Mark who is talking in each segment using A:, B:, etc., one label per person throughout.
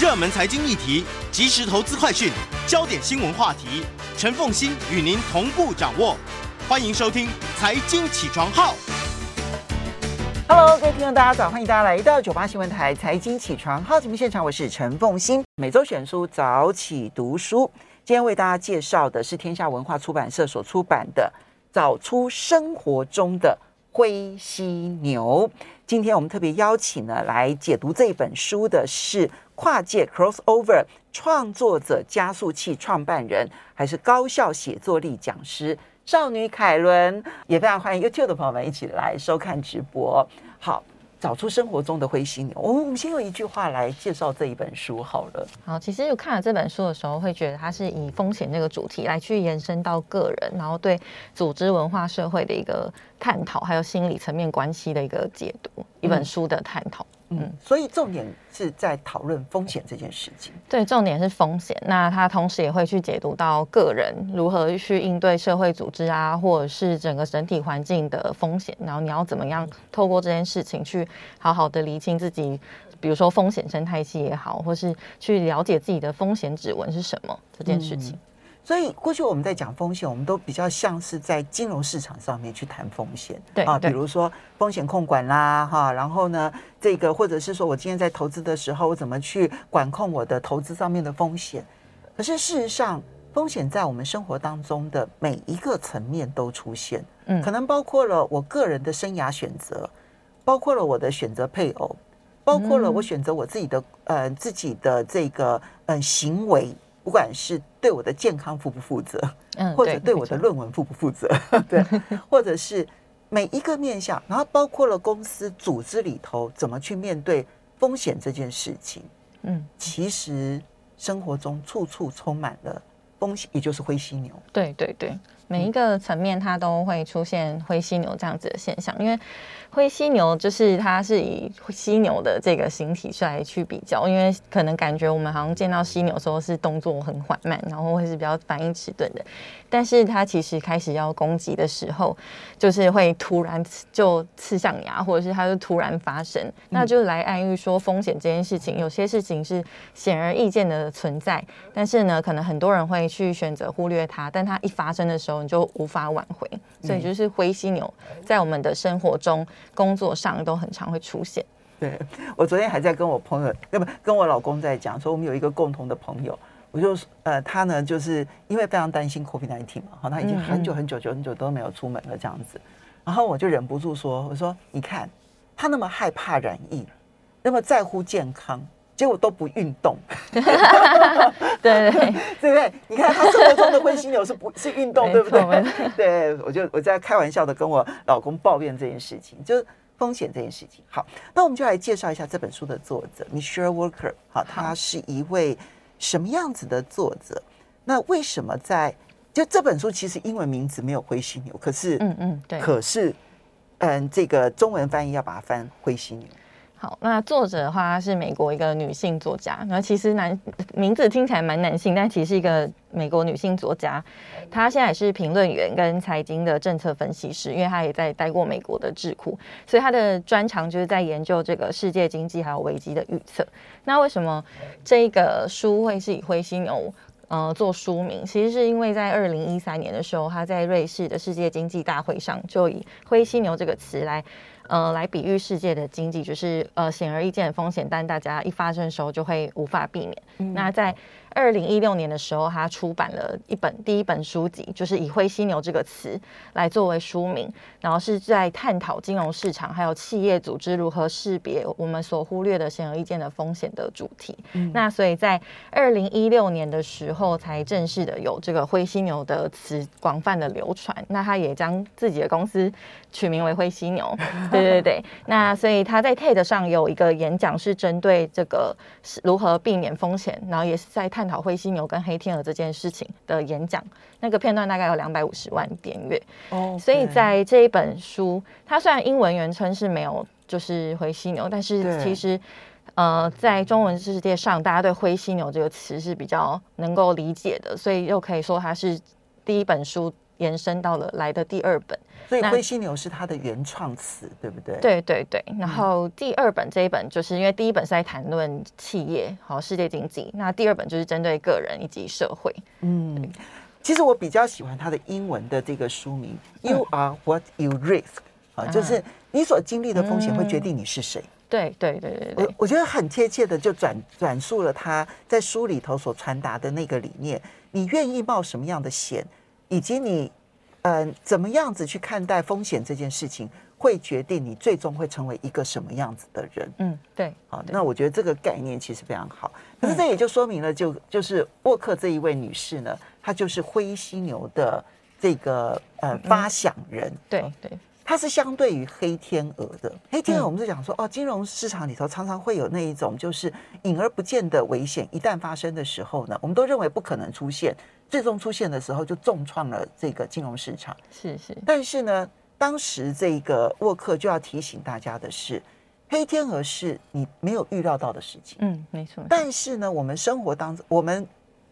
A: 热门财经议题、即时投资快讯、焦点新闻话题，陈凤欣与您同步掌握。欢迎收听《财经起床号》。
B: Hello，各位听众，大家早！欢迎大家来到九八新闻台《财经起床号》节目现场，我是陈凤欣。每周选书早起读书，今天为大家介绍的是天下文化出版社所出版的《找出生活中的灰犀牛》。今天我们特别邀请呢来解读这本书的是跨界 crossover 创作者加速器创办人，还是高效写作力讲师。少女凯伦也非常欢迎 YouTube 的朋友们一起来收看直播。好，找出生活中的灰犀牛。我们我们先用一句话来介绍这一本书好了。
C: 好，其实我看了这本书的时候，会觉得它是以风险这个主题来去延伸到个人，然后对组织文化社会的一个探讨，还有心理层面关系的一个解读，一本书的探讨。
B: 嗯，所以重点是在讨论风险这件事情。
C: 对，重点是风险。那他同时也会去解读到个人如何去应对社会组织啊，或者是整个整体环境的风险。然后你要怎么样透过这件事情去好好的厘清自己，比如说风险生态系也好，或是去了解自己的风险指纹是什么这件事情。嗯
B: 所以过去我们在讲风险，我们都比较像是在金融市场上面去谈风险，
C: 对啊，
B: 比如说风险控管啦，哈，然后呢，这个或者是说我今天在投资的时候，我怎么去管控我的投资上面的风险？可是事实上，风险在我们生活当中的每一个层面都出现，嗯，可能包括了我个人的生涯选择，包括了我的选择配偶，包括了我选择我自己的呃自己的这个嗯行为。不管是对我的健康负不负责，嗯，或者对我的论文负不负责，对，或者是每一个面向，然后包括了公司组织里头怎么去面对风险这件事情，嗯，其实生活中处处充满了风险，也就是灰犀牛。
C: 对对对，每一个层面它都会出现灰犀牛这样子的现象，因为。灰犀牛就是它是以犀牛的这个形体出来去比较，因为可能感觉我们好像见到犀牛的时候是动作很缓慢，然后会是比较反应迟钝的。但是它其实开始要攻击的时候，就是会突然就刺向牙，或者是它就突然发生，那就来暗喻说风险这件事情，有些事情是显而易见的存在，但是呢，可能很多人会去选择忽略它，但它一发生的时候，你就无法挽回。所以就是灰犀牛在我们的生活中。工作上都很常会出现。
B: 对，我昨天还在跟我朋友，要不跟我老公在讲，说我们有一个共同的朋友，我就呃，他呢就是因为非常担心 COVID-19 嘛，好，他已经很久很久很久都没有出门了这样子，然后我就忍不住说，我说你看他那么害怕染疫，那么在乎健康。结果都不运动，对
C: 对对，
B: 对不对？你看他生活中的灰犀牛是不是运动，对不对？对，我就我在开玩笑的跟我老公抱怨这件事情，就是风险这件事情。好，那我们就来介绍一下这本书的作者 Michelle Walker。好，他是一位什么样子的作者？那为什么在就这本书其实英文名字没有灰犀牛，可是嗯嗯，对，可是嗯，这个中文翻译要把它翻灰犀牛。
C: 好，那作者的话是美国一个女性作家，然后其实男名字听起来蛮男性，但其实是一个美国女性作家。她现在也是评论员跟财经的政策分析师，因为她也在待过美国的智库，所以她的专长就是在研究这个世界经济还有危机的预测。那为什么这个书会是以灰犀牛呃做书名？其实是因为在二零一三年的时候，她在瑞士的世界经济大会上就以灰犀牛这个词来。呃，来比喻世界的经济，就是呃显而易见的风险，但大家一发生的时候就会无法避免。嗯、那在二零一六年的时候，他出版了一本第一本书籍，就是以灰犀牛这个词来作为书名，然后是在探讨金融市场还有企业组织如何识别我们所忽略的显而易见的风险的主题。嗯、那所以在二零一六年的时候，才正式的有这个灰犀牛的词广泛的流传。那他也将自己的公司取名为灰犀牛。对对对。那所以他在 TED 上有一个演讲，是针对这个是如何避免风险，然后也是在探。探讨灰犀牛跟黑天鹅这件事情的演讲，那个片段大概有两百五十万点阅。哦，所以在这一本书，它虽然英文原称是没有就是灰犀牛，但是其实呃，在中文世界上，大家对灰犀牛这个词是比较能够理解的，所以又可以说它是第一本书延伸到了来的第二本。
B: 所以灰犀牛是它的原创词，对不对？
C: 对对对。然后第二本这一本，就是因为第一本是在谈论企业和世界经济，那第二本就是针对个人以及社会。
B: 嗯，其实我比较喜欢它的英文的这个书名、嗯、，You are what you risk 啊，就是你所经历的风险会决定你是谁。
C: 对对对对对，
B: 我我觉得很贴切的就转转述了他在书里头所传达的那个理念。你愿意冒什么样的险，以及你嗯、呃、怎么样子去看待风险这件事情，会决定你最终会成为一个什么样子的人。
C: 嗯，对。
B: 好，那我觉得这个概念其实非常好。可是这也就说明了就，就就是沃克这一位女士呢，她就是灰犀牛的这个呃发想人。
C: 嗯、对对。
B: 它是相对于黑天鹅的。黑天鹅，我们是讲说，哦，金融市场里头常常会有那一种就是隐而不见的危险，一旦发生的时候呢，我们都认为不可能出现，最终出现的时候就重创了这个金融市场。
C: 是是。
B: 但是呢，当时这个沃克就要提醒大家的是，黑天鹅是你没有预料到的事情。
C: 嗯，没错。
B: 但是呢，我们生活当中，我们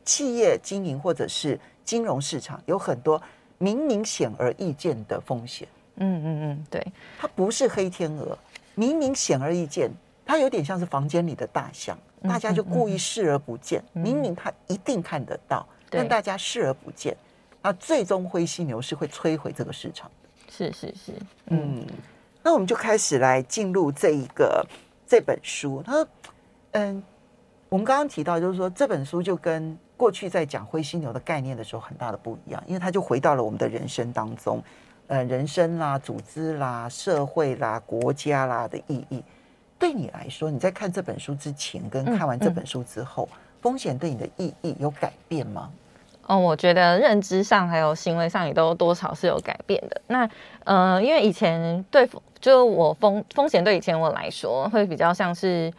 B: 企业经营或者是金融市场有很多明明显而易见的风险。
C: 嗯嗯嗯，对，
B: 它不是黑天鹅，明明显而易见，它有点像是房间里的大象，大家就故意视而不见。明明它一定看得到，嗯、但大家视而不见，那最终灰犀牛是会摧毁这个市场的。
C: 是是是，
B: 嗯，嗯，那我们就开始来进入这一个这本书。它，嗯，我们刚刚提到，就是说这本书就跟过去在讲灰犀牛的概念的时候很大的不一样，因为它就回到了我们的人生当中。呃，人生啦、组织啦、社会啦、国家啦的意义，对你来说，你在看这本书之前跟看完这本书之后，嗯嗯、风险对你的意义有改变吗？
C: 哦，我觉得认知上还有行为上也都多少是有改变的。那呃，因为以前对就我风风险对以前我来说会比较像是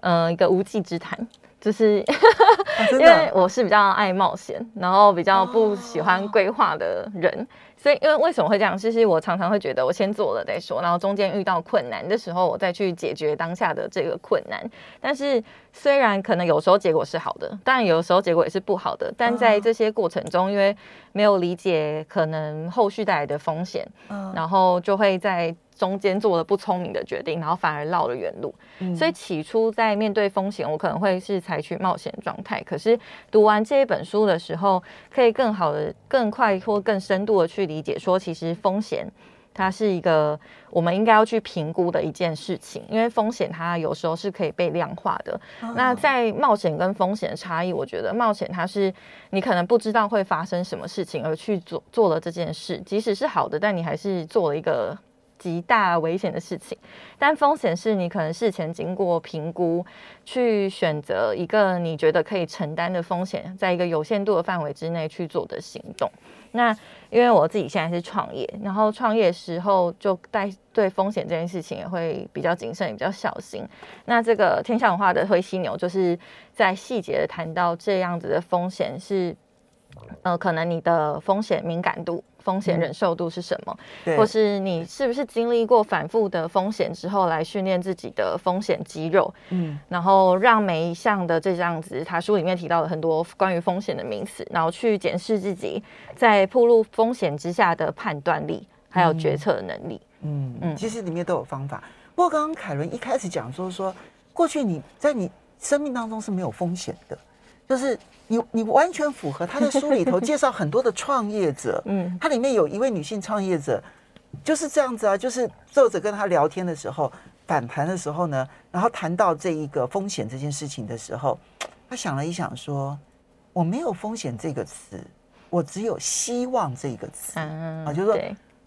C: 呃一个无稽之谈，就是、啊、因为我是比较爱冒险，然后比较不喜欢规划的人。哦所以，因为为什么会这样？其实我常常会觉得，我先做了再说，然后中间遇到困难的时候，我再去解决当下的这个困难。但是，虽然可能有时候结果是好的，但有时候结果也是不好的。但在这些过程中，因为没有理解可能后续带来的风险，然后就会在。中间做了不聪明的决定，然后反而绕了远路。嗯、所以起初在面对风险，我可能会是采取冒险状态。可是读完这一本书的时候，可以更好的、更快或更深度的去理解，说其实风险它是一个我们应该要去评估的一件事情。因为风险它有时候是可以被量化的。哦、那在冒险跟风险的差异，我觉得冒险它是你可能不知道会发生什么事情而去做做了这件事，即使是好的，但你还是做了一个。极大危险的事情，但风险是你可能事前经过评估，去选择一个你觉得可以承担的风险，在一个有限度的范围之内去做的行动。那因为我自己现在是创业，然后创业时候就带对风险这件事情也会比较谨慎，也比较小心。那这个天下文化的灰犀牛就是在细节谈到这样子的风险是，呃，可能你的风险敏感度。风险忍受度是什么？嗯、或是你是不是经历过反复的风险之后来训练自己的风险肌肉？嗯，然后让每一项的这样子，他书里面提到了很多关于风险的名词，然后去检视自己在暴露风险之下的判断力，还有决策能力。
B: 嗯嗯，嗯其实里面都有方法。不过刚刚凯伦一开始讲说说，过去你在你生命当中是没有风险的。就是你，你完全符合他的书里头 介绍很多的创业者，嗯，他里面有一位女性创业者，就是这样子啊，就是作者跟他聊天的时候，反弹的时候呢，然后谈到这一个风险这件事情的时候，他想了一想说，我没有风险这个词，我只有希望这个词，嗯啊，就是说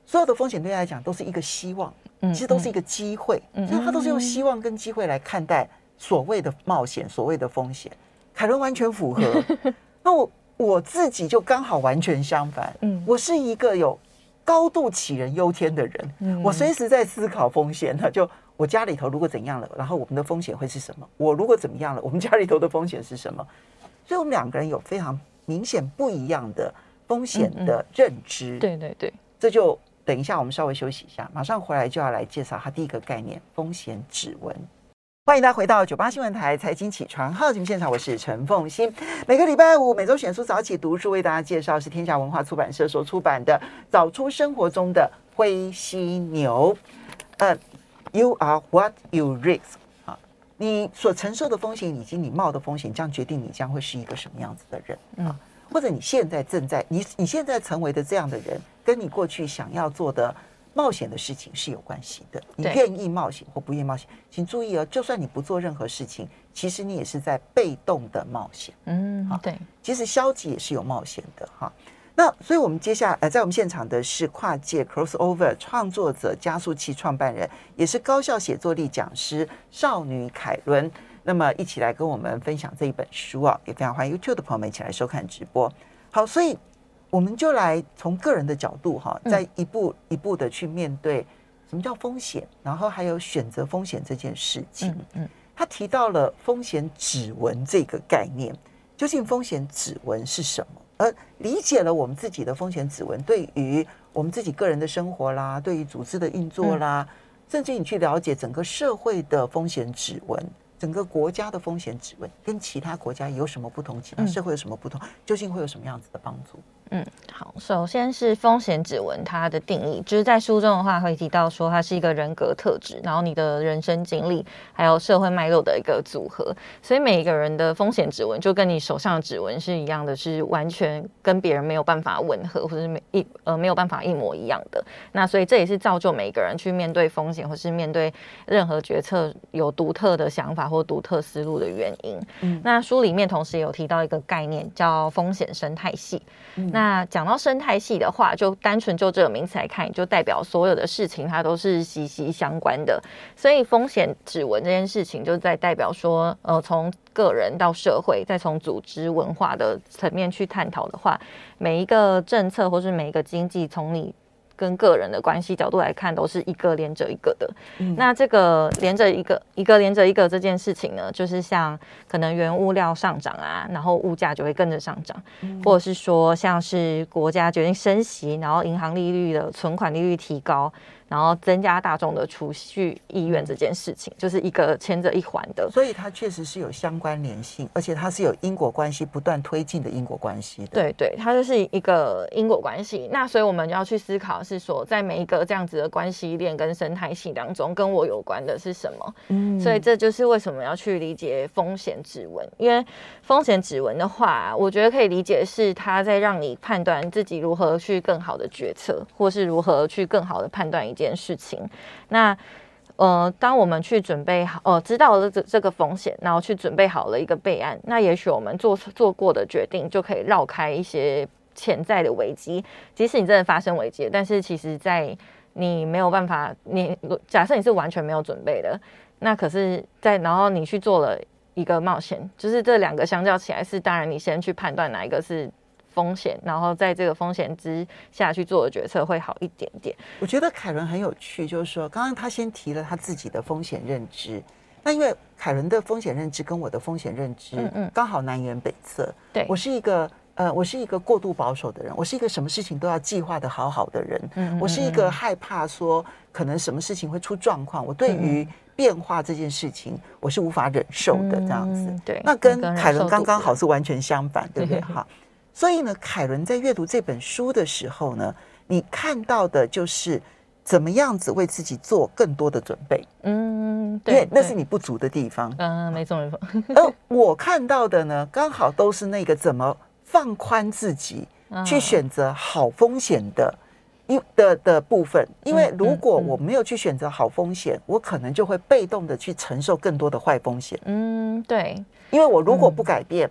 B: 所有的风险对他来讲都是一个希望，其实都是一个机会，所以他都是用希望跟机会来看待所谓的冒险，所谓的风险。凯伦完全符合，那我我自己就刚好完全相反。嗯，我是一个有高度杞人忧天的人。嗯，我随时在思考风险。的就我家里头如果怎样了，然后我们的风险会是什么？我如果怎么样了，我们家里头的风险是什么？所以我们两个人有非常明显不一样的风险的认知。
C: 对对对，
B: 这就等一下，我们稍微休息一下，马上回来就要来介绍他第一个概念——风险指纹。欢迎大家回到九八新闻台财经起床号节目现场，我是陈凤欣。每个礼拜五每周选书早起读书，为大家介绍是天下文化出版社所出版的《找出生活中的灰犀牛。呃，You are what you risk。啊，你所承受的风险以及你冒的风险，将决定你将会是一个什么样子的人。嗯，或者你现在正在你你现在成为的这样的人，跟你过去想要做的冒险的事情是有关系的。你愿意冒险或不愿意冒险，请注意哦，就算你不做任何事情，其实你也是在被动的冒险。
C: 嗯，对，
B: 其实消极也是有冒险的哈。那所以，我们接下来呃，在我们现场的是跨界 crossover 创作者加速器创办人，也是高效写作力讲师少女凯伦。那么，一起来跟我们分享这一本书啊，也非常欢迎 YouTube 的朋友们一起来收看直播。好，所以我们就来从个人的角度哈，再一步一步的去面对什么叫风险，然后还有选择风险这件事情。嗯，他提到了风险指纹这个概念，究竟风险指纹是什么？而理解了我们自己的风险指纹，对于我们自己个人的生活啦，对于组织的运作啦，嗯、甚至你去了解整个社会的风险指纹，整个国家的风险指纹，跟其他国家有什么不同？其他社会有什么不同？究竟会有什么样子的帮助？
C: 嗯，好，首先是风险指纹，它的定义就是在书中的话会提到说，它是一个人格特质，然后你的人生经历还有社会脉络的一个组合，所以每一个人的风险指纹就跟你手上的指纹是一样的，是完全跟别人没有办法吻合，或者是没一呃没有办法一模一样的。那所以这也是造就每一个人去面对风险或是面对任何决策有独特的想法或独特思路的原因。嗯，那书里面同时也有提到一个概念叫风险生态系。嗯。那那讲到生态系的话，就单纯就这个名词来看，就代表所有的事情它都是息息相关的。所以风险指纹这件事情，就在代表说，呃，从个人到社会，再从组织文化的层面去探讨的话，每一个政策或是每一个经济，从你。跟个人的关系角度来看，都是一个连着一个的。嗯、那这个连着一个，一个连着一个这件事情呢，就是像可能原物料上涨啊，然后物价就会跟着上涨，嗯、或者是说像是国家决定升息，然后银行利率的存款利率提高。然后增加大众的储蓄意愿这件事情，就是一个牵着一环的，
B: 所以它确实是有相关联性，而且它是有因果关系不断推进的因果关系的。
C: 对对，它就是一个因果关系。那所以我们要去思考是说，在每一个这样子的关系链跟生态系当中，跟我有关的是什么？嗯，所以这就是为什么要去理解风险指纹，因为风险指纹的话，我觉得可以理解是它在让你判断自己如何去更好的决策，或是如何去更好的判断一。件事情，那呃，当我们去准备好，呃，知道了这这个风险，然后去准备好了一个备案，那也许我们做做过的决定就可以绕开一些潜在的危机。即使你真的发生危机，但是其实，在你没有办法，你假设你是完全没有准备的，那可是在然后你去做了一个冒险，就是这两个相较起来，是当然你先去判断哪一个是。风险，然后在这个风险之下去做的决策会好一点点。
B: 我觉得凯伦很有趣，就是说，刚刚他先提了他自己的风险认知，那因为凯伦的风险认知跟我的风险认知，嗯嗯，刚好南辕北辙。对，我是一个呃，我是一个过度保守的人，我是一个什么事情都要计划的好好的人，嗯，我是一个害怕说可能什么事情会出状况，我对于变化这件事情我是无法忍受的这样子。对，那跟凯伦刚刚好是完全相反，对不对？哈。所以呢，凯伦在阅读这本书的时候呢，你看到的就是怎么样子为自己做更多的准备。嗯，对，因为那是你不足的地方。
C: 嗯，没错没错。
B: 而我看到的呢，刚好都是那个怎么放宽自己，去选择好风险的，因的的部分。因为如果我没有去选择好风险，我可能就会被动的去承受更多的坏风险。
C: 嗯，对。
B: 因为我如果不改变，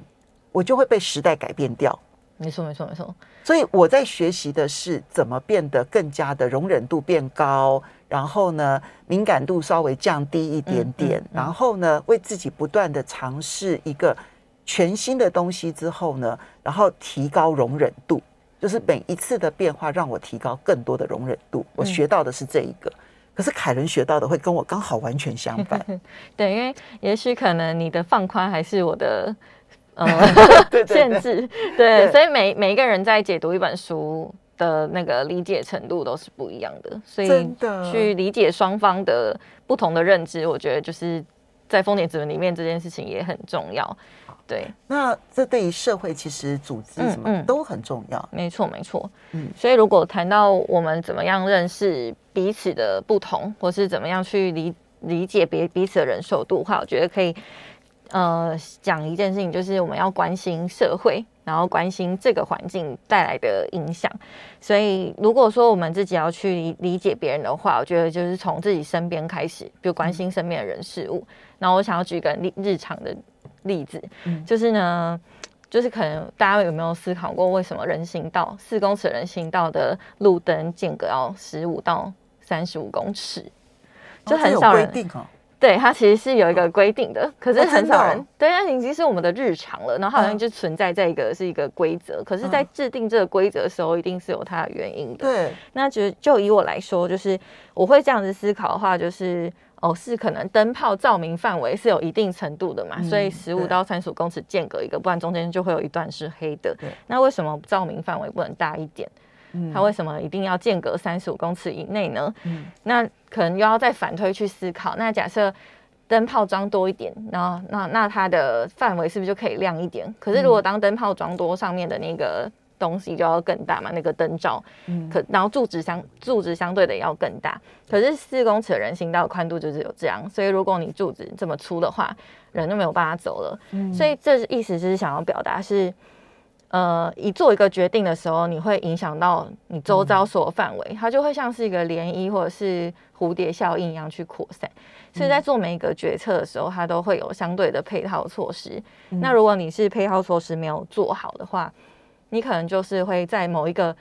B: 我就会被时代改变掉。
C: 没错，没错，没错。
B: 所以我在学习的是怎么变得更加的容忍度变高，然后呢，敏感度稍微降低一点点，嗯嗯嗯、然后呢，为自己不断的尝试一个全新的东西之后呢，然后提高容忍度，就是每一次的变化让我提高更多的容忍度。我学到的是这一个，嗯、可是凯伦学到的会跟我刚好完全相反。
C: 对，因为也许可能你的放宽还是我的。嗯，限制。对，对，所以每每一个人在解读一本书的那个理解程度都是不一样的，所以去理解双方的不同的认知，我觉得就是在风险指纹里面这件事情也很重要。对，
B: 那这对于社会其实组织什么都很重要。
C: 没错，没错。嗯，所以如果谈到我们怎么样认识彼此的不同，或是怎么样去理理解别彼此的忍受度的话，我觉得可以呃讲一件事情，就是我们要关心社会，然后关心这个环境带来的影响。所以如果说我们自己要去理理解别人的话，我觉得就是从自己身边开始，比如关心身边的人事物。然后我想要举一个例日常的。例子，就是呢，就是可能大家有没有思考过，为什么人行道四公尺人行道的路灯间隔要十五到三十五公尺？就很少人。对，它其实是有一个规定的，可是很少人。对，它已经是我们的日常了，然后好像就存在在一个是一个规则，可是，在制定这个规则的时候，一定是有它的原因的。对，那就就以我来说，就是我会这样子思考的话，就是。哦，是可能灯泡照明范围是有一定程度的嘛，嗯、所以十五到三十五公尺间隔一个，不然中间就会有一段是黑的。那为什么照明范围不能大一点？嗯，它为什么一定要间隔三十五公尺以内呢？嗯，那可能又要再反推去思考。那假设灯泡装多一点，然后那那它的范围是不是就可以亮一点？可是如果当灯泡装多，上面的那个。东西就要更大嘛，那个灯罩，嗯，可然后柱子相柱子相对的要更大，可是四公尺的人行道宽度就是有这样，所以如果你柱子这么粗的话，人就没有办法走了，嗯，所以这意思就是想要表达是，呃，一做一个决定的时候，你会影响到你周遭所有范围，嗯，它就会像是一个涟漪或者是蝴蝶效应一样去扩散，所以在做每一个决策的时候，它都会有相对的配套措施。嗯，那如果你是配套措施没有做好的话，你可能就是会在某一个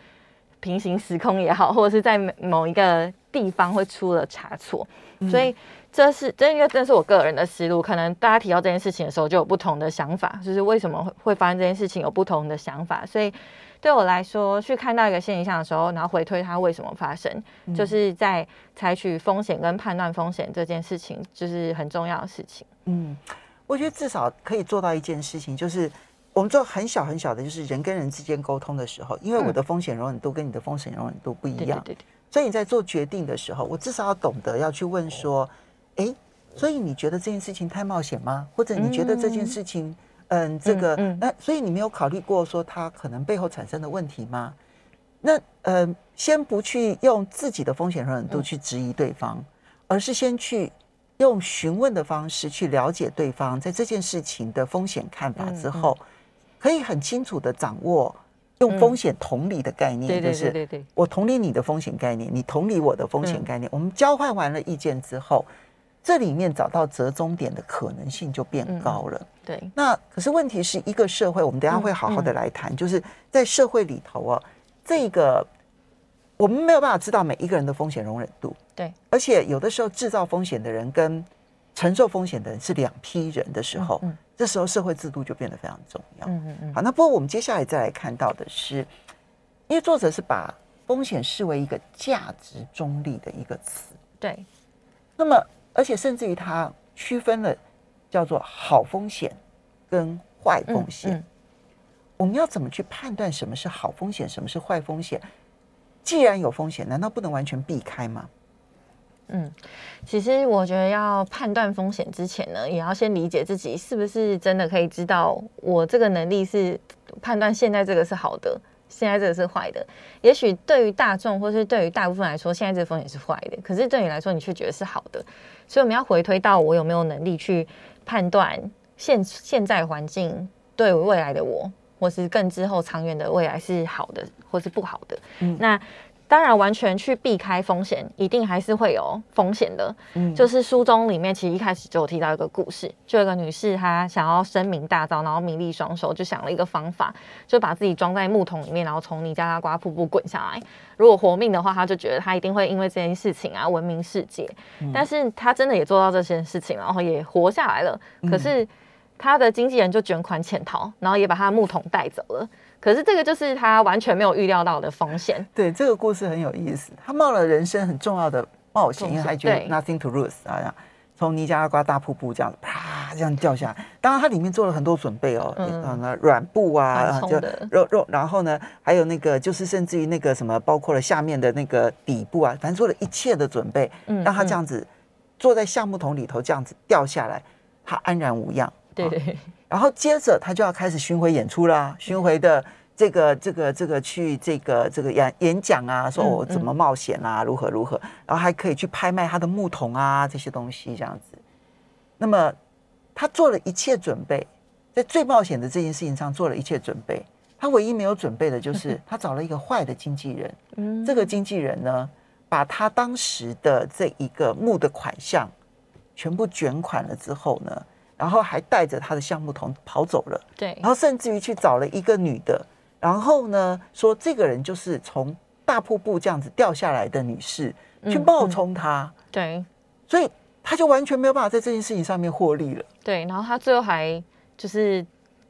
C: 平行时空也好，或者是在某一个地方会出了差错，嗯、所以这是这应该这是我个人的思路。可能大家提到这件事情的时候，就有不同的想法，就是为什么会会发生这件事情，有不同的想法。所以对我来说，去看到一个现象的时候，然后回推它为什么发生，嗯、就是在采取风险跟判断风险这件事情，就是很重要的事情。嗯，
B: 我觉得至少可以做到一件事情，就是。我们做很小很小的，就是人跟人之间沟通的时候，因为我的风险容忍度跟你的风险容忍度不一样，对对对，所以你在做决定的时候，我至少要懂得要去问说，哎，所以你觉得这件事情太冒险吗？或者你觉得这件事情，嗯，这个，那所以你没有考虑过说它可能背后产生的问题吗？那呃，先不去用自己的风险容忍度去质疑对方，而是先去用询问的方式去了解对方在这件事情的风险看法之后。可以很清楚的掌握用风险同理的概念，就是我同理你的风险概念，你同理我的风险概念，我们交换完了意见之后，这里面找到折中点的可能性就变高了。对，那可是问题是一个社会，我们等下会好好的来谈，就是在社会里头啊，这个我们没有办法知道每一个人的风险容忍度。对，而且有的时候制造风险的人跟承受风险的人是两批人的时候。这时候社会制度就变得非常重要。嗯嗯嗯。好，那不过我们接下来再来看到的是，因为作者是把风险视为一个价值中立的一个词。对。那么，而且甚至于它区分了叫做好风险跟坏风险。嗯嗯。我们要怎么去判断什么是好风险，什么是坏风险？既然有风险，难道不能完全避开吗？
C: 嗯，其实我觉得要判断风险之前呢，也要先理解自己是不是真的可以知道我这个能力是判断现在这个是好的，现在这个是坏的。也许对于大众或是对于大部分来说，现在这个风险是坏的，可是对你来说，你却觉得是好的。所以我们要回推到我有没有能力去判断现现在环境对未来的我，或是更之后长远的未来是好的，或是不好的。嗯，那。当然，完全去避开风险，一定还是会有风险的。嗯，就是书中里面其实一开始就有提到一个故事，就有一个女士她想要声名大噪，然后名利双收，就想了一个方法，就把自己装在木桶里面，然后从尼加拉瓜瀑布滚下来。如果活命的话，她就觉得她一定会因为这件事情啊闻名世界。嗯，但是她真的也做到这件事情，然后也活下来了。可是她的经纪人就卷款潜逃，然后也把她的木桶带走了。可是这个就是他完全没有预料到的风险。对，这个故事很有意思。他冒了人生很重要的冒险，因为他觉得 nothing to lose 啊，从尼加拉瓜大瀑布这样啪这样掉下来。当然，他里面做了很多准备哦，嗯，软布啊，就肉肉，然后呢，还有那个就是甚至于那个什么，包括了下面的那个底部啊，反正做了一切的准备，让他这样子坐在橡木桶里头这样子掉下来。
B: 他安然无恙。
C: 对对。
B: 然后接着他就要开始巡回演出啦，巡回的这个这个这个去这个这个演演讲啊，说我怎么冒险啊，如何如何，然后还可以去拍卖他的木桶啊这些东西这样子。那么他做了一切准备，在最冒险的这件事情上做了一切准备。他唯一没有准备的就是 他找了一个坏的经纪人。嗯，这个经纪人呢，把他当时的这一个木的款项全部卷款了之后呢，然后还带着他的橡木桶跑走了。
C: 对，
B: 然后甚至于去找了一个女的，然后呢说这个人就是从大瀑布这样子掉下来的女士，去冒充他。
C: 嗯嗯、对，
B: 所以他就完全没有办法在这件事情上面获利了。
C: 对，然后他最后还就是。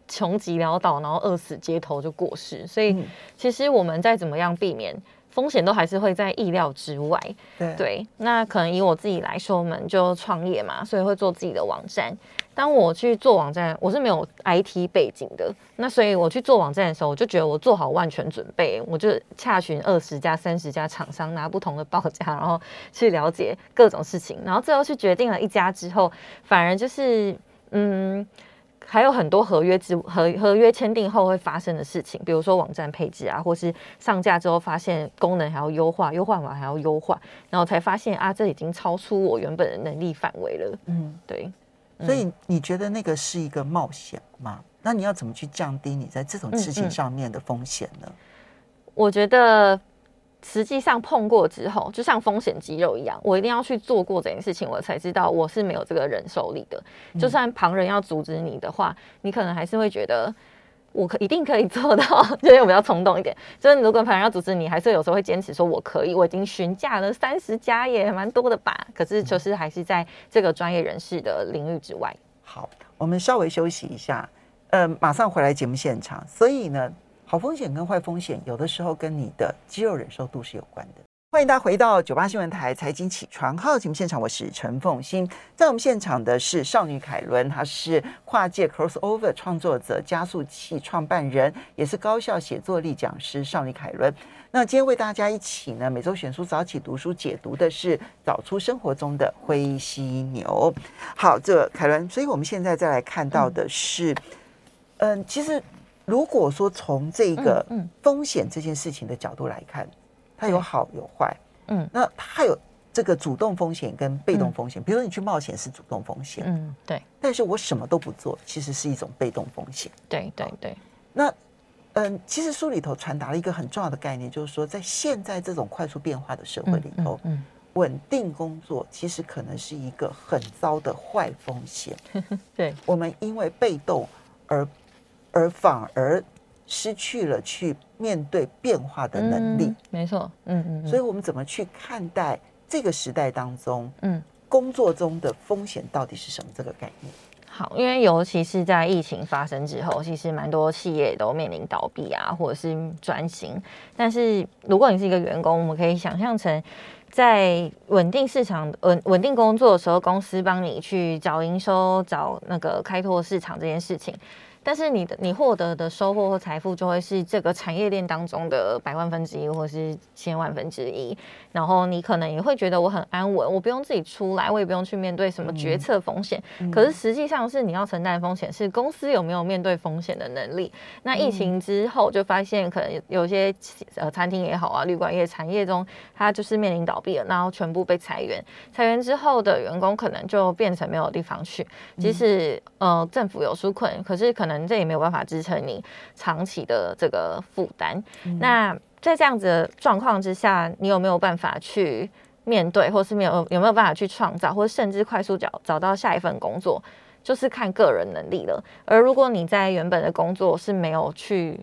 C: 穷极潦倒，然后饿死街头就过世。所以，其实我们再怎么样避免风险，都还是会在意料之外。
B: 对，
C: 对，那可能以我自己来说，我们就创业嘛，所以会做自己的网站。当我去做网站，我是没有 IT 背景的，那所以我去做网站的时候，我就觉得我做好万全准备，我就洽询二十家、三十家厂商，拿不同的报价，然后去了解各种事情，然后最后去决定了一家之后，反而就是嗯。还有很多合约之合合约签订后会发生的事情，比如说网站配置啊，或是上架之后发现功能还要优化，优化完还要优化，然后才发现啊，这已经超出我原本的能力范围了。嗯，对。所
B: 以你觉得那个是一个冒险吗？那你要怎么去降低你在这种事情上面的风险呢？
C: 我觉得。实际上碰过之后，就像风险肌肉一样，我一定要去做过这件事情，我才知道我是没有这个忍受力的。就算旁人要阻止你的话，你可能还是会觉得我可一定可以做到，就是我比较冲动一点。就是如果旁人要阻止你，还是有时候会坚持说我可以。我已经询价了三十家也蛮多的吧，可是就是还是在这个专业人士的领域之外。
B: 好，我们稍微休息一下，呃，马上回来节目现场。所以呢。好风险跟坏风险，有的时候跟你的肌肉忍受度是有关的。欢迎大家回到九八新闻台财经起床号节目现场，我是陈凤欣。在我们现场的是少女凯伦，她是跨界 crossover 创作者、加速器创办人，也是高效写作力讲师。少女凯伦，那今天为大家一起呢，每周选书早起读书解读的是《找出生活中的灰犀牛》。好，这凯伦，所以我们现在再来看到的是，嗯，其实。如果说从这个风险这件事情的角度来看，它有好有坏，嗯，那它有这个主动风险跟被动风险。比如说你去冒险是主动风险，嗯，对。但是我什么都不做，其实是一种被动风险。
C: 对对对。
B: 那嗯，其实书里头传达了一个很重要的概念，就是说在现在这种快速变化的社会里头，嗯，稳定工作其实可能是一个很糟的坏风险。
C: 对，
B: 我们因为被动而。而反而失去了去面对变化的能力。
C: 嗯、没错，嗯嗯，
B: 所以我们怎么去看待这个时代当中，嗯，工作中的风险到底是什么？这个概念。
C: 好，因为尤其是在疫情发生之后，其实蛮多企业都面临倒闭啊，或者是转型。但是如果你是一个员工，我们可以想象成在稳定市场、稳稳定工作的时候，公司帮你去找营收、找那个开拓市场这件事情。但是你的你获得的收获和财富就会是这个产业链当中的百万分之一或是千万分之一，然后你可能也会觉得我很安稳，我不用自己出来，我也不用去面对什么决策风险。嗯、可是实际上是你要承担的风险是公司有没有面对风险的能力。那疫情之后就发现，可能有些呃餐厅也好啊，旅馆业产业中，它就是面临倒闭了，然后全部被裁员。裁员之后的员工可能就变成没有地方去，即使呃政府有纾困，可是可能。这也没有办法支撑你长期的这个负担。嗯、那在这样子的状况之下，你有没有办法去面对，或是没有有没有办法去创造，或者甚至快速找找到下一份工作，就是看个人能力了。而如果你在原本的工作是没有去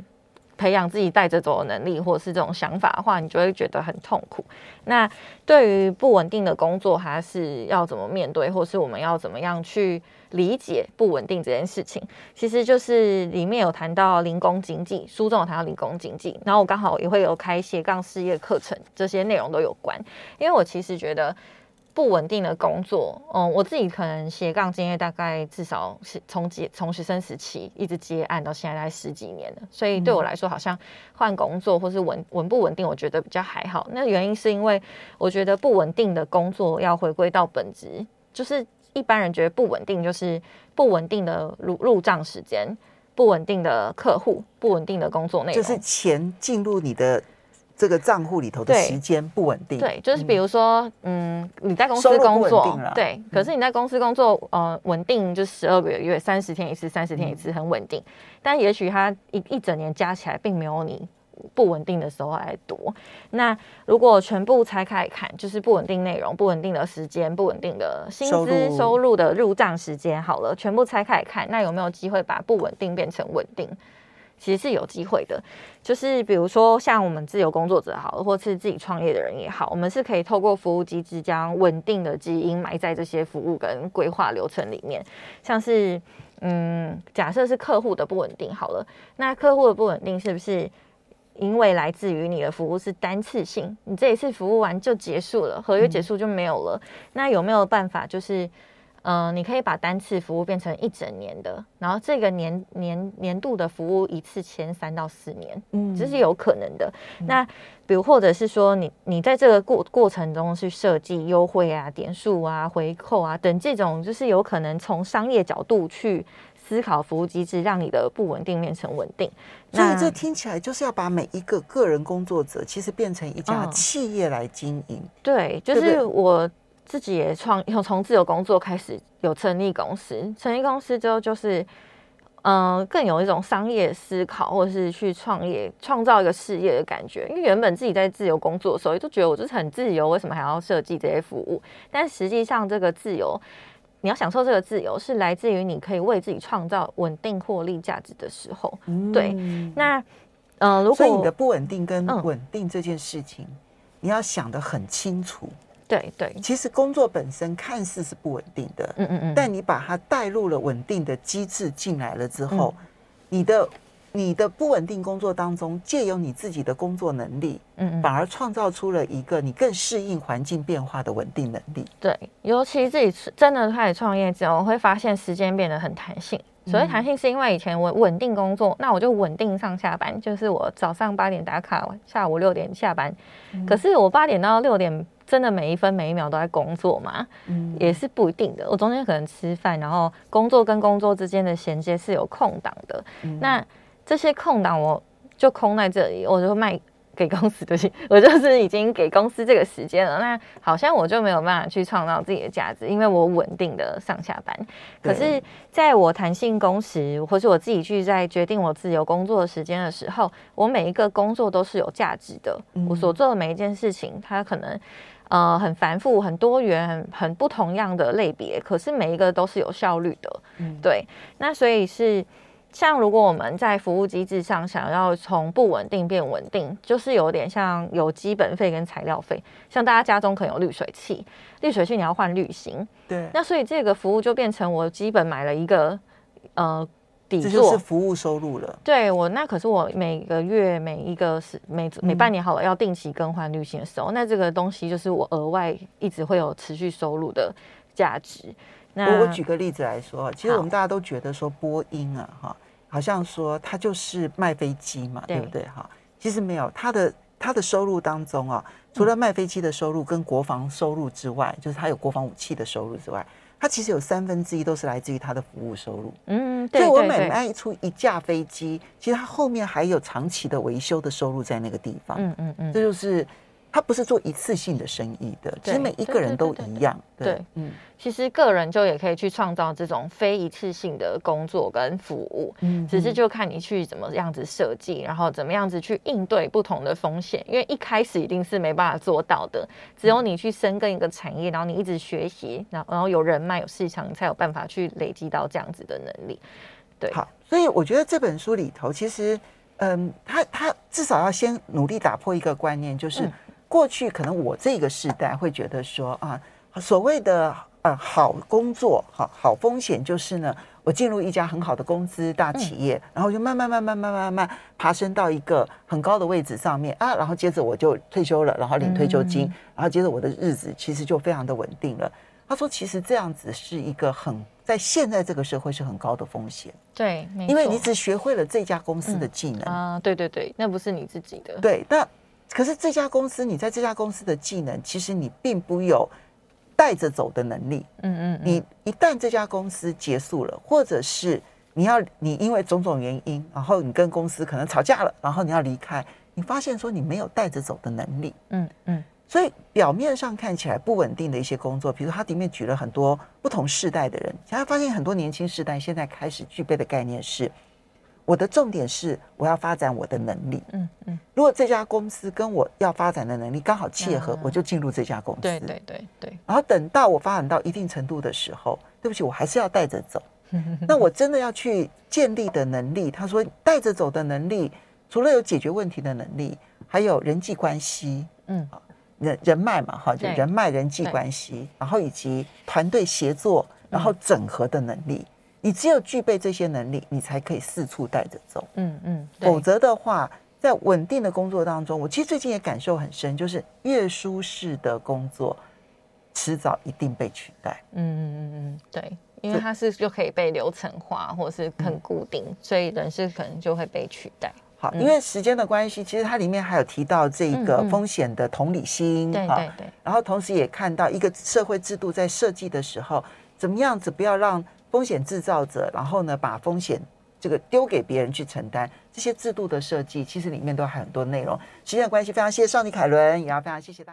C: 培养自己带着走的能力，或者是这种想法的话，你就会觉得很痛苦。那对于不稳定的工作，还是要怎么面对，或是我们要怎么样去理解不稳定这件事情？其实就是里面有谈到零工经济，书中有谈到零工经济，然后我刚好也会有开斜杠事业课程，这些内容都有关。因为我其实觉得。不稳定的工作，嗯，我自己可能斜杠经验大概至少是从接从学生时期一直接案到现在大概十几年了，所以对我来说好像换工作或是稳稳不稳定，我觉得比较还好。那原因是因为我觉得不稳定的工作要回归到本质，就是一般人觉得不稳定，就是不稳定的入入账时间、不稳定的客户、不稳定的工作内容，
B: 就是钱进入你的这个账户里头的时间不稳定。
C: 对，就是比如说，嗯，嗯，你在公司工作，对，可是你在公司工作，呃，稳定就十二个月，三十天一次，三十天一次，很稳定。嗯、但也许它一一整年加起来，并没有你。不稳定的时候来多，那如果全部拆开来看，就是不稳定内容、不稳定的时间、不稳定的薪资收入的入账时间，好了，全部拆开来看，那有没有机会把不稳定变成稳定？其实是有机会的。就是比如说，像我们自由工作者好了，或是自己创业的人也好，我们是可以透过服务机制，将稳定的基因埋在这些服务跟规划流程里面，像是嗯，假设是客户的不稳定好了，那客户的不稳定是不是？因为来自于你的服务是单次性，你这一次服务完就结束了，合约结束就没有了。嗯、那有没有办法，就是，嗯、呃，你可以把单次服务变成一整年的，然后这个年年年度的服务一次签三到四年，嗯，这是有可能的。嗯、那比如或者是说你，你你在这个过过程中去设计优惠啊、点数啊、回扣啊等这种，就是有可能从商业角度去。思考服务机制，让你的不稳定变成稳定。
B: 所以这听起来就是要把每一个个人工作者，其实变成一家企业来经营。
C: 嗯、对，就是我自己也创，有 从自由工作开始有成立公司，成立公司之后就是，嗯、呃，更有一种商业思考，或者是去创业，创造一个事业的感觉。因为原本自己在自由工作的时候，都觉得我就是很自由，为什么还要设计这些服务？但实际上，这个自由。你要享受这个自由，是来自于你可以为自己创造稳定获利价值的时候。嗯、对，那嗯、呃，如果
B: 你的不稳定跟稳定这件事情，嗯、你要想得很清楚。
C: 对对，
B: 其实工作本身看似是不稳定的，嗯嗯嗯，但你把它带入了稳定的机制进来了之后，嗯、你的。你的不稳定工作当中，借由你自己的工作能力，嗯嗯，反而创造出了一个你更适应环境变化的稳定能力。
C: 对，尤其自己真的开始创业之后，我会发现时间变得很弹性。所谓弹性，是因为以前我稳定工作，那我就稳定上下班，就是我早上八点打卡，下午六点下班。可是我八点到六点，真的每一分每一秒都在工作吗？嗯，也是不一定的。我中间可能吃饭，然后工作跟工作之间的衔接是有空档的。那这些空档我就空在这里，我就卖给公司的，我就是已经给公司这个时间了。那好像我就没有办法去创造自己的价值，因为我稳定的上下班。可是，在我弹性工时，或是我自己去在决定我自由工作的时间的时候，我每一个工作都是有价值的。我所做的每一件事情，它可能呃很繁复、很多元、很很不同样的类别，可是每一个都是有效率的。嗯对，那所以是。像如果我们在服务机制上想要从不稳定变稳定，就是有点像有基本费跟材料费。像大家家中可能有滤水器，滤水器你要换滤芯，对。那所以这个服务就变成我基本买了一个呃底座，这就是
B: 服务收入了。
C: 对我，那可是我每个月每一个是每每半年好了要定期更换滤芯的时候，嗯、那这个东西就是我额外一直会有持续收入的价值。那
B: 我我举个例子来说，其实我们大家都觉得说波音啊哈。好像说它就是卖飞机嘛，对，对不对哈？其实没有，它的它的收入当中啊，除了卖飞机的收入跟国防收入之外，就是它有国防武器的收入之外，他其实有三分之一都是来自于它的服务收入。嗯，对，所以我每卖出一架飞机，其实它后面还有长期的维修的收入在那个地方。嗯嗯嗯，这就是。他不是做一次性的生意的，其实每一个人都一样。对，嗯，
C: 其实个人就也可以去创造这种非一次性的工作跟服务，嗯，只是就看你去怎么样子设计，然后怎么样子去应对不同的风险，因为一开始一定是没办法做到的，只有你去深耕一个产业，然后你一直学习，然后然后有人脉有市场，你才有办法去累积到这样子的能力。对，
B: 好，所以我觉得这本书里头，其实，嗯，他他至少要先努力打破一个观念，就是。过去可能我这个时代会觉得说啊，所谓的呃好工作好好风险就是呢，我进入一家很好的公司大企业，然后就慢慢慢慢慢慢慢爬升到一个很高的位置上面啊，然后接着我就退休了，然后领退休金，然后接着我的日子其实就非常的稳定了。他说，其实这样子是一个很在现在这个社会是很高的风险，
C: 对，
B: 因为你只学会了这家公司的技能。
C: 啊，对对对，那不是你自己的，
B: 对，那。可是这家公司，你在这家公司的技能，其实你并不有带着走的能力。
C: 嗯嗯，
B: 你一旦这家公司结束了，或者是你要你因为种种原因，然后你跟公司可能吵架了，然后你要离开，你发现说你没有带着走的能力。
C: 嗯嗯，
B: 所以表面上看起来不稳定的一些工作，比如他里面举了很多不同世代的人，现在发现很多年轻世代现在开始具备的概念是。我的重点是我要发展我的能力。
C: 嗯嗯，
B: 如果这家公司跟我要发展的能力刚好契合，我就进入这家公司。
C: 对对对对。
B: 然后等到我发展到一定程度的时候，对不起，我还是要带着走。那我真的要去建立的能力，他说带着走的能力，除了有解决问题的能力，还有人际关系。嗯，人人脉嘛，哈，就人脉、人际关系，然后以及团队协作，然后整合的能力。你只有具备这些能力，你才可以四处带着走。
C: 嗯嗯，
B: 否则的话，在稳定的工作当中，我其实最近也感受很深，就是越舒适的工作，迟早一定被取代。
C: 嗯嗯嗯嗯，对，因为它是就可以被流程化，或者是很固定，嗯、所以人事可能就会被取代。
B: 好，因为时间的关系，其实它里面还有提到这个风险的同理心。
C: 对对对。
B: 然后同时也看到一个社会制度在设计的时候，怎么样子不要让。风险制造者，然后呢，把风险这个丢给别人去承担，这些制度的设计，其实里面都还很多内容。时间的关系，非常谢谢少女凯伦，也要非常谢谢大。